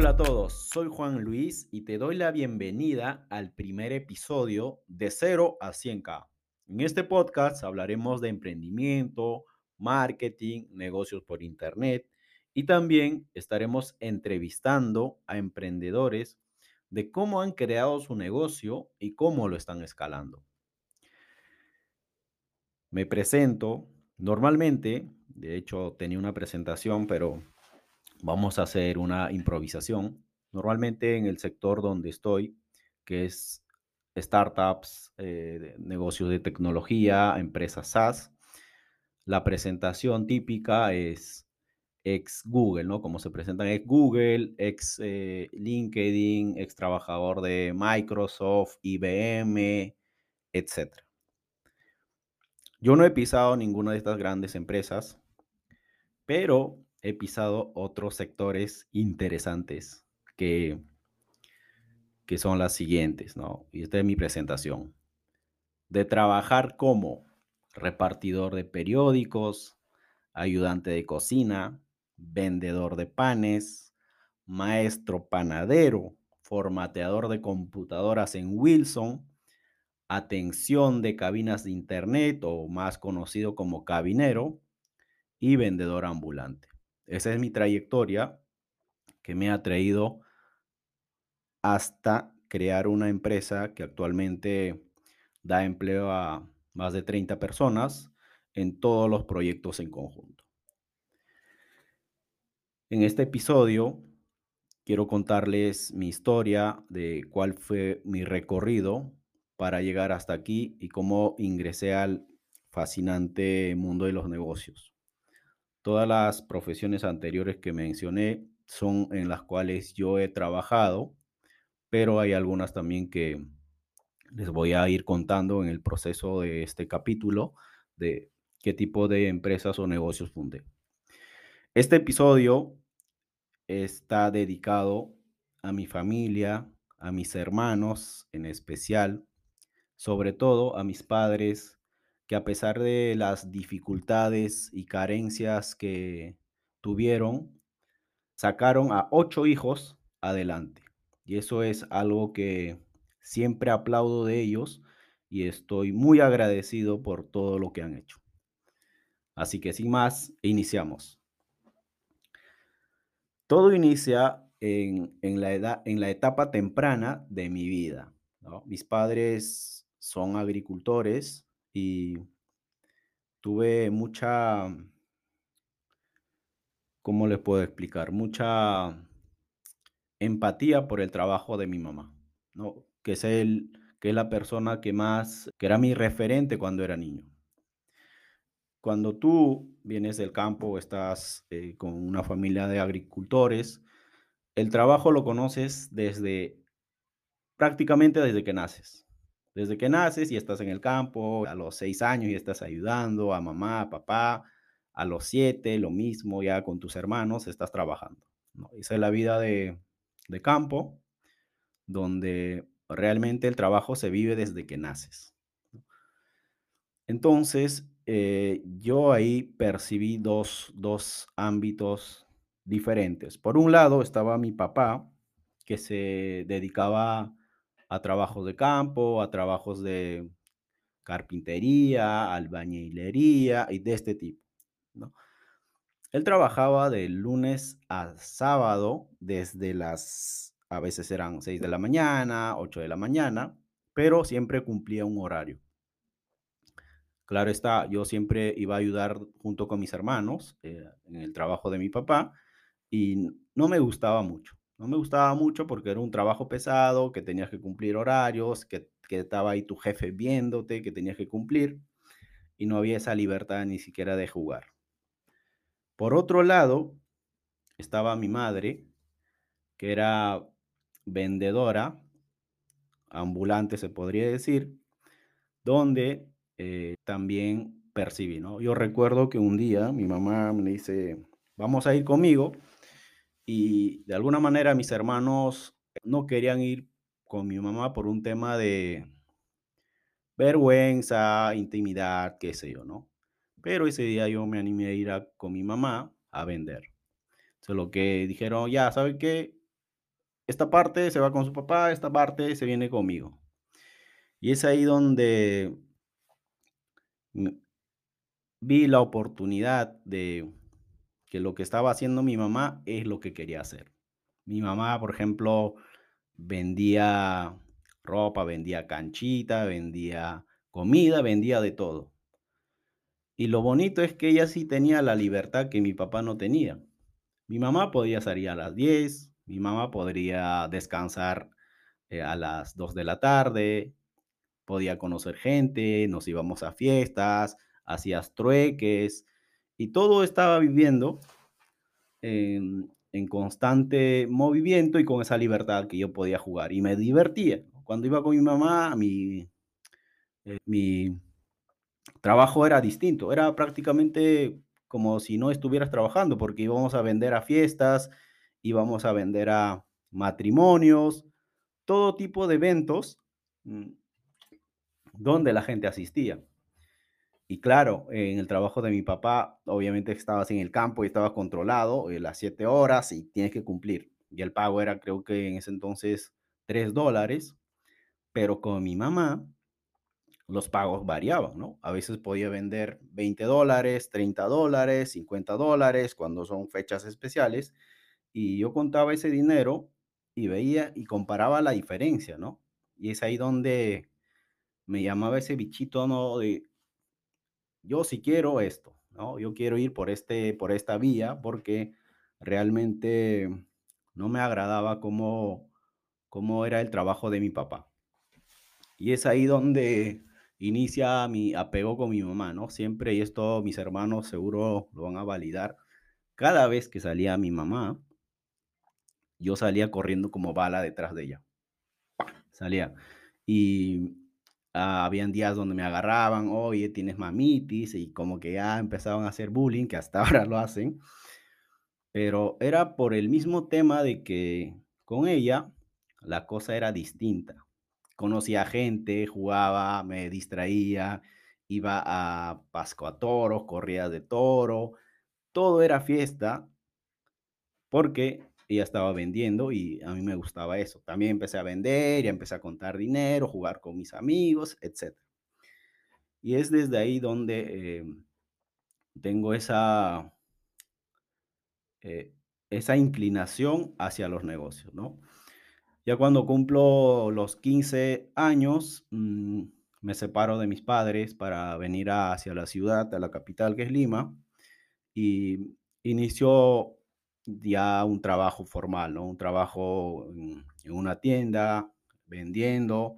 Hola a todos, soy Juan Luis y te doy la bienvenida al primer episodio de 0 a 100K. En este podcast hablaremos de emprendimiento, marketing, negocios por Internet y también estaremos entrevistando a emprendedores de cómo han creado su negocio y cómo lo están escalando. Me presento. Normalmente, de hecho, tenía una presentación, pero vamos a hacer una improvisación. Normalmente en el sector donde estoy, que es startups, eh, negocios de tecnología, empresas SaaS, la presentación típica es ex Google, ¿no? Como se presentan ex Google, ex eh, LinkedIn, ex trabajador de Microsoft, IBM, etc. Yo no he pisado ninguna de estas grandes empresas, pero he pisado otros sectores interesantes que, que son las siguientes, ¿no? Y esta es mi presentación. De trabajar como repartidor de periódicos, ayudante de cocina, vendedor de panes, maestro panadero, formateador de computadoras en Wilson, atención de cabinas de internet o más conocido como cabinero y vendedor ambulante. Esa es mi trayectoria que me ha traído hasta crear una empresa que actualmente da empleo a más de 30 personas en todos los proyectos en conjunto. En este episodio quiero contarles mi historia de cuál fue mi recorrido para llegar hasta aquí y cómo ingresé al fascinante mundo de los negocios. Todas las profesiones anteriores que mencioné son en las cuales yo he trabajado, pero hay algunas también que les voy a ir contando en el proceso de este capítulo de qué tipo de empresas o negocios fundé. Este episodio está dedicado a mi familia, a mis hermanos en especial, sobre todo a mis padres, que a pesar de las dificultades y carencias que tuvieron, sacaron a ocho hijos adelante. Y eso es algo que siempre aplaudo de ellos y estoy muy agradecido por todo lo que han hecho. Así que sin más, iniciamos. Todo inicia en, la edad, en la etapa temprana de mi vida. Mis padres son agricultores y tuve mucha, ¿cómo les puedo explicar? Mucha empatía por el trabajo de mi mamá, ¿no? Que es el, que es la persona que más, que era mi referente cuando era niño. Cuando tú vienes del campo, estás eh, con una familia de agricultores, el trabajo lo conoces desde prácticamente desde que naces. Desde que naces y estás en el campo, a los seis años y estás ayudando a mamá, a papá, a los siete, lo mismo, ya con tus hermanos estás trabajando. Esa es la vida de, de campo, donde realmente el trabajo se vive desde que naces. Entonces, eh, yo ahí percibí dos, dos ámbitos diferentes. Por un lado estaba mi papá, que se dedicaba a trabajos de campo, a trabajos de carpintería, albañilería y de este tipo. ¿no? Él trabajaba de lunes a sábado desde las, a veces eran 6 de la mañana, 8 de la mañana, pero siempre cumplía un horario. Claro está, yo siempre iba a ayudar junto con mis hermanos eh, en el trabajo de mi papá y no me gustaba mucho. No me gustaba mucho porque era un trabajo pesado, que tenías que cumplir horarios, que, que estaba ahí tu jefe viéndote, que tenías que cumplir y no había esa libertad ni siquiera de jugar. Por otro lado, estaba mi madre, que era vendedora, ambulante se podría decir, donde eh, también percibí, ¿no? Yo recuerdo que un día mi mamá me dice, vamos a ir conmigo, y de alguna manera mis hermanos no querían ir con mi mamá por un tema de vergüenza, intimidad, qué sé yo, ¿no? Pero ese día yo me animé a ir con mi mamá a vender. Entonces lo que dijeron, ya, ¿sabe qué? esta parte se va con su papá, esta parte se viene conmigo. Y es ahí donde vi la oportunidad de que lo que estaba haciendo mi mamá es lo que quería hacer. Mi mamá, por ejemplo, vendía ropa, vendía canchita, vendía comida, vendía de todo. Y lo bonito es que ella sí tenía la libertad que mi papá no tenía. Mi mamá podía salir a las 10, mi mamá podría descansar eh, a las 2 de la tarde, podía conocer gente, nos íbamos a fiestas, hacías trueques y todo estaba viviendo en, en constante movimiento y con esa libertad que yo podía jugar y me divertía. Cuando iba con mi mamá, mi, eh, mi trabajo era distinto, era prácticamente como si no estuvieras trabajando porque íbamos a vender a fiestas, íbamos a vender a matrimonios, todo tipo de eventos mm, donde la gente asistía. Y claro, en el trabajo de mi papá, obviamente estabas en el campo y estaba controlado eh, las siete horas y tienes que cumplir. Y el pago era, creo que en ese entonces, tres dólares. Pero con mi mamá, los pagos variaban, ¿no? A veces podía vender 20 dólares, 30 dólares, 50 dólares cuando son fechas especiales. Y yo contaba ese dinero y veía y comparaba la diferencia, ¿no? Y es ahí donde me llamaba ese bichito, ¿no? Yo sí quiero esto, ¿no? Yo quiero ir por, este, por esta vía porque realmente no me agradaba cómo, cómo era el trabajo de mi papá. Y es ahí donde inicia mi apego con mi mamá, ¿no? Siempre, y esto mis hermanos seguro lo van a validar, cada vez que salía mi mamá, yo salía corriendo como bala detrás de ella. Salía. Y Ah, habían días donde me agarraban, oye, tienes mamitis, y como que ya empezaban a hacer bullying, que hasta ahora lo hacen. Pero era por el mismo tema de que con ella la cosa era distinta. Conocía gente, jugaba, me distraía, iba a Pasco a toros, corría de toro, todo era fiesta, porque ella estaba vendiendo y a mí me gustaba eso. También empecé a vender, y empecé a contar dinero, jugar con mis amigos, etc. Y es desde ahí donde eh, tengo esa, eh, esa inclinación hacia los negocios, ¿no? Ya cuando cumplo los 15 años, mm, me separo de mis padres para venir hacia la ciudad, a la capital que es Lima, y inició ya un trabajo formal, ¿no? Un trabajo en, una tienda, vendiendo,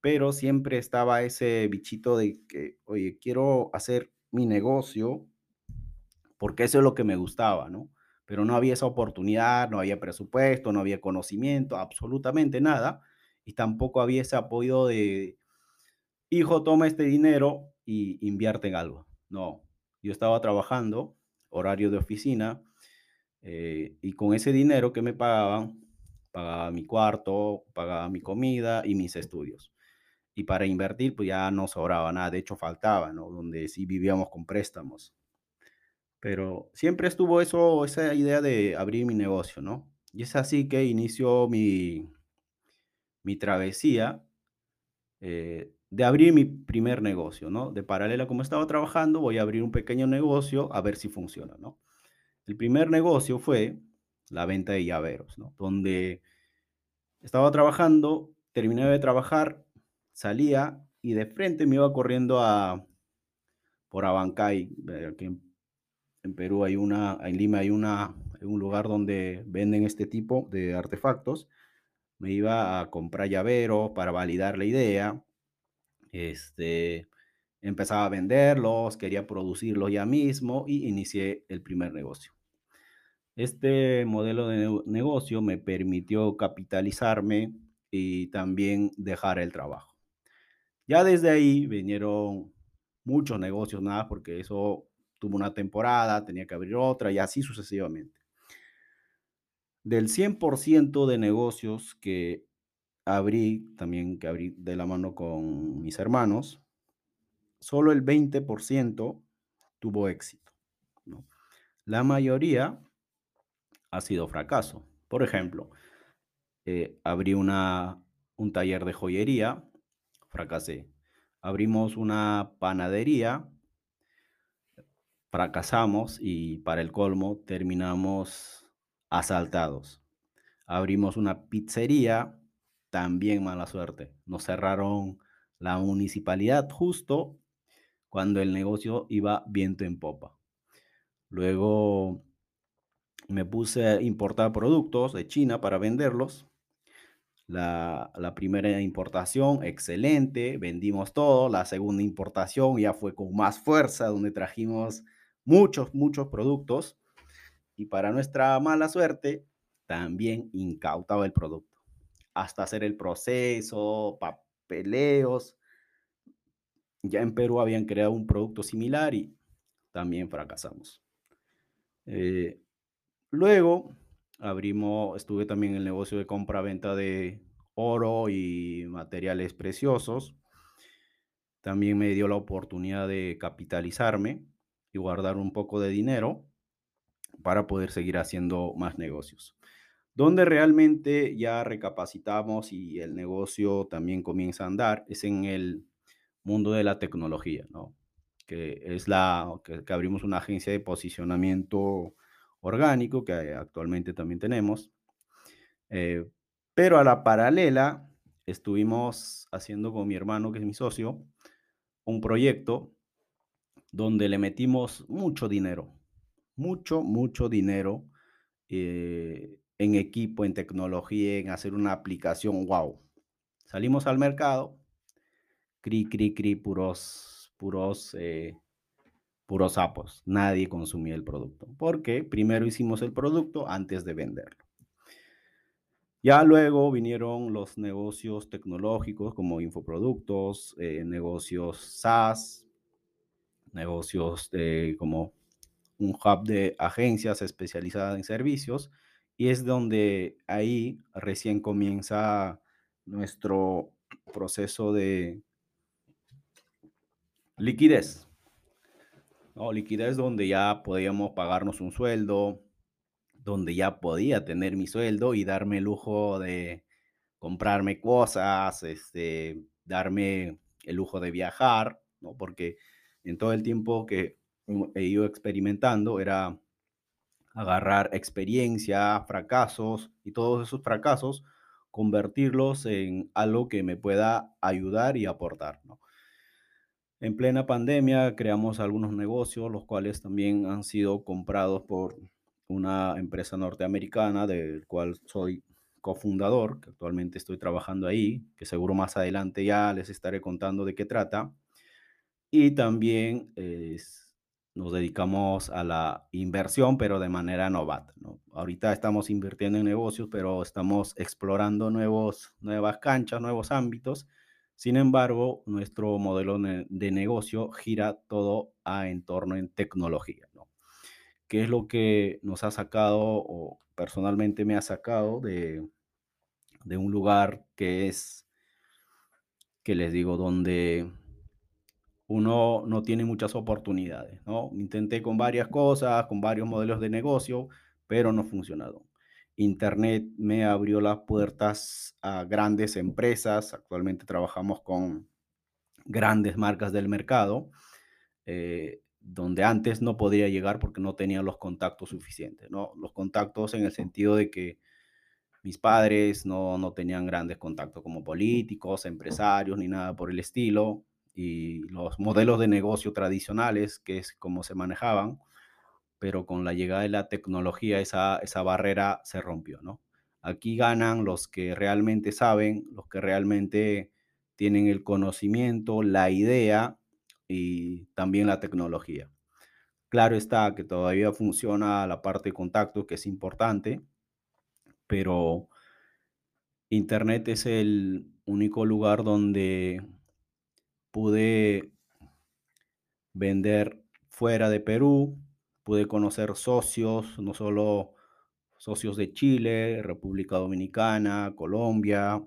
pero siempre estaba ese bichito de que, oye, quiero hacer mi negocio porque eso es lo que me gustaba, ¿no? Pero no había esa oportunidad, no había presupuesto, no había conocimiento, absolutamente nada, y tampoco había ese apoyo de, hijo, toma este dinero y invierte en algo. No, yo estaba trabajando, horario de oficina, eh, y con ese dinero que me pagaban, pagaba mi cuarto, pagaba mi comida y mis estudios. Y para invertir, pues ya no sobraba nada, de hecho faltaba, ¿no? Donde sí vivíamos con préstamos. Pero siempre estuvo eso, esa idea de abrir mi negocio, ¿no? Y es así que inició mi, mi travesía eh, de abrir mi primer negocio, ¿no? De paralela como estaba trabajando, voy a abrir un pequeño negocio a ver si funciona, ¿no? El primer negocio fue la venta de llaveros, ¿no? Donde estaba trabajando, terminé de trabajar, salía y de frente me iba corriendo a por Abancay, aquí en, en Perú hay una, en Lima hay una, un lugar donde venden este tipo de artefactos. Me iba a comprar llaveros para validar la idea. Este, empezaba a venderlos, quería producirlos ya mismo y inicié el primer negocio. Este modelo de negocio me permitió capitalizarme y también dejar el trabajo. Ya desde ahí vinieron muchos negocios, nada, porque eso tuvo una temporada, tenía que abrir otra y así sucesivamente. Del 100% de negocios que abrí, también que abrí de la mano con mis hermanos, solo el 20% tuvo éxito. La mayoría ha sido fracaso. Por ejemplo, eh, abrí una, un taller de joyería, fracasé. Abrimos una panadería, fracasamos y para el colmo terminamos asaltados. Abrimos una pizzería, también mala suerte. Nos cerraron la municipalidad justo cuando el negocio iba viento en popa. Luego me puse a importar productos de China para venderlos. La, la, primera importación, excelente, vendimos todo. La segunda importación ya fue con más fuerza, donde trajimos muchos, muchos productos. Y para nuestra mala suerte, también incautaba el producto. Hasta hacer el proceso, papeleos. Ya en Perú habían creado un producto similar y también fracasamos. Eh, luego abrimos, estuve también en el negocio de compra-venta de oro y materiales preciosos. También me dio la oportunidad de capitalizarme y guardar un poco de dinero para poder seguir haciendo más negocios. Donde realmente ya recapacitamos y el negocio también comienza a andar es en el mundo de la tecnología, ¿no? Que es la que, que abrimos una agencia de posicionamiento orgánico que actualmente también tenemos. Eh, pero a la paralela estuvimos haciendo con mi hermano, que es mi socio, un proyecto donde le metimos mucho dinero, mucho, mucho dinero eh, en equipo, en tecnología, en hacer una aplicación, wow. Salimos al mercado, cri, cri, cri, puros, puros, eh, puros sapos. Nadie consumía el producto. Porque primero hicimos el producto antes de venderlo. Ya luego vinieron los negocios tecnológicos como infoproductos, eh, negocios SaaS, negocios de, como un hub de agencias especializadas en servicios y es donde ahí recién comienza nuestro proceso de liquidez. ¿No? Liquidez donde ya podíamos pagarnos un sueldo, donde ya podía tener mi sueldo y darme el lujo de comprarme cosas, este, darme el lujo de viajar, ¿no? Porque en todo el tiempo que he ido experimentando era agarrar experiencia, fracasos y todos esos fracasos, convertirlos en algo que me pueda ayudar y aportar. ¿no? En plena pandemia creamos algunos negocios, los cuales también han sido comprados por una empresa norteamericana del cual soy cofundador, que actualmente estoy trabajando ahí, que seguro más adelante ya les estaré contando de qué trata. Y también nos dedicamos a la inversión, pero de manera novata. ¿no? Ahorita estamos invirtiendo en negocios, pero estamos explorando nuevos, nuevas canchas, nuevos ámbitos. Sin embargo, nuestro modelo de negocio gira todo a entorno en tecnología. ¿no? ¿Qué es lo que nos ha sacado o personalmente me ha sacado de, un lugar que es, que les digo, donde uno no tiene muchas oportunidades, ¿no? Intenté con varias cosas, con varios modelos de negocio, pero no funcionaron. Internet me abrió las puertas a grandes empresas. Actualmente trabajamos con grandes marcas del mercado, eh, donde antes no podía llegar porque no tenía los contactos suficientes, ¿no? Los contactos en el sentido de que mis padres no, no tenían grandes contactos como políticos, empresarios, ni nada por el estilo y los modelos de negocio tradicionales, que es como se manejaban, pero con la llegada de la tecnología esa, esa barrera se rompió, ¿no? Aquí ganan los que realmente saben, los que realmente tienen el conocimiento, la idea y también la tecnología. Claro está que todavía funciona la parte de contacto, que es importante, pero Internet es el único lugar donde pude vender fuera de Perú, pude conocer socios, no solo socios de Chile, República Dominicana, Colombia,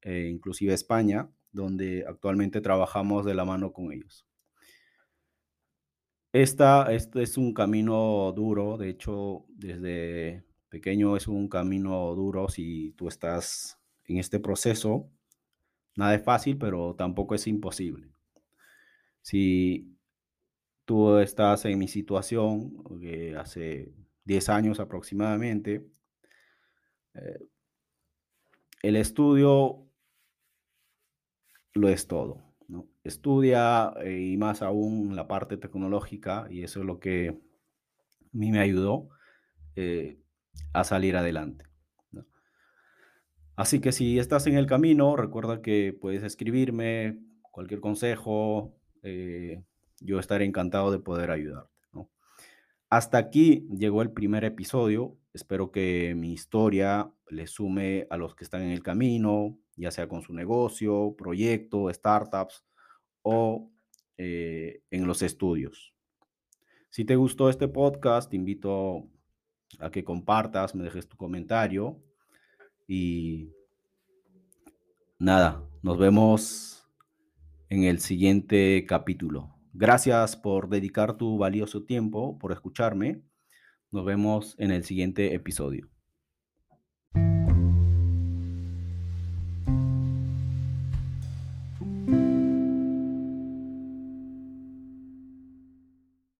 e inclusive España, donde actualmente trabajamos de la mano con ellos. Esta, este es un camino duro, de hecho, desde Pequeño es un camino duro si tú estás en este proceso. Nada es fácil, pero tampoco es imposible. Si tú estás en mi situación, que hace 10 años aproximadamente, eh, el estudio lo es todo. ¿no? Estudia eh, y más aún la parte tecnológica y eso es lo que a mí me ayudó eh, a salir adelante. Así que si estás en el camino, recuerda que puedes escribirme cualquier consejo, eh, yo estaré encantado de poder ayudarte. Hasta aquí llegó el primer episodio. Espero que mi historia le sume a los que están en el camino, ya sea con su negocio, proyecto, startups o eh, en los estudios. Si te gustó este podcast, te invito a que compartas, me dejes tu comentario y nada, nos vemos en el siguiente capítulo. Gracias por dedicar tu valioso tiempo, por escucharme. Nos vemos en el siguiente episodio.